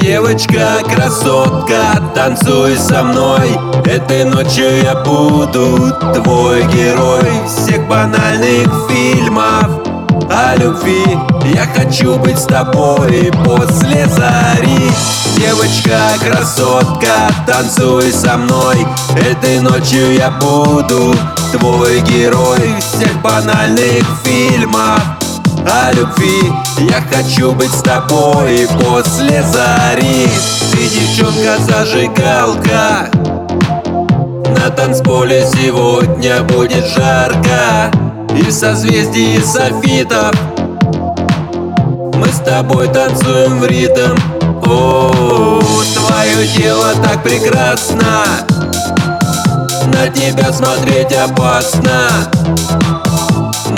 Девочка, красотка, танцуй со мной. Этой ночью я буду твой герой Всех банальных фильмов. О любви Я хочу быть с тобой после зари. Девочка, красотка, танцуй со мной. Этой ночью я буду твой герой Всех банальных фильмов о любви. Я хочу быть с тобой после зари. Ты девчонка зажигалка. На танцполе сегодня будет жарко. И в созвездии софитов Мы с тобой танцуем в ритм. О, твое тело так прекрасно. На тебя смотреть опасно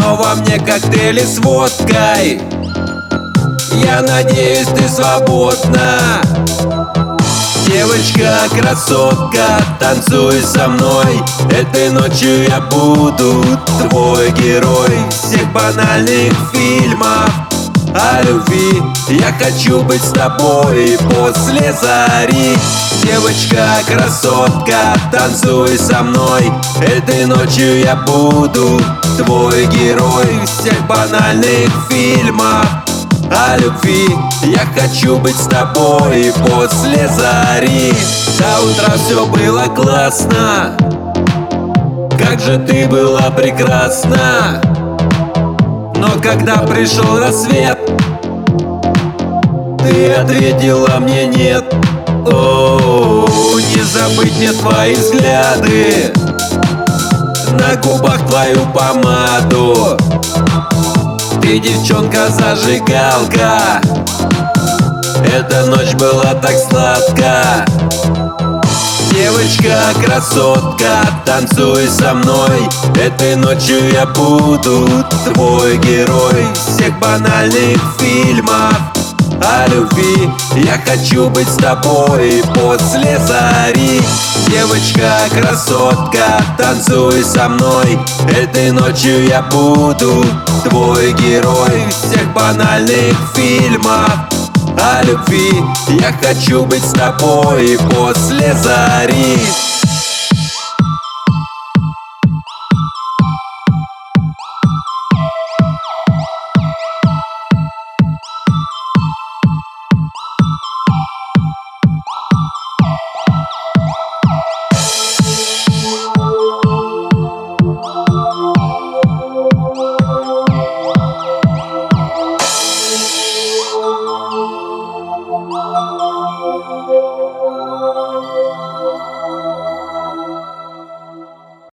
но во мне коктейли с водкой. Я надеюсь, ты свободна. Девочка, красотка, танцуй со мной. Этой ночью я буду твой герой Всех банальных фильмов о любви. Я хочу быть с тобой после зари. Девочка, красотка, танцуй со мной. Этой ночью я буду твой герой Всех банальных фильмов о любви. Я хочу быть с тобой после зари. До утра все было классно. Как же ты была прекрасна Но когда пришел рассвет Ты ответила мне нет О, не забыть мне твои взгляды. На губах твою помаду. Ты девчонка зажигалка. Эта ночь была так сладка Девочка, красотка, танцуй со мной. Этой ночью я буду твой герой Всех банальных фильмов. О любви Я хочу быть с тобой после зари. Девочка, красотка, танцуй со мной. Этой ночью я буду твой герой Всех банальных фильмов о любви. Я хочу быть с тобой после зари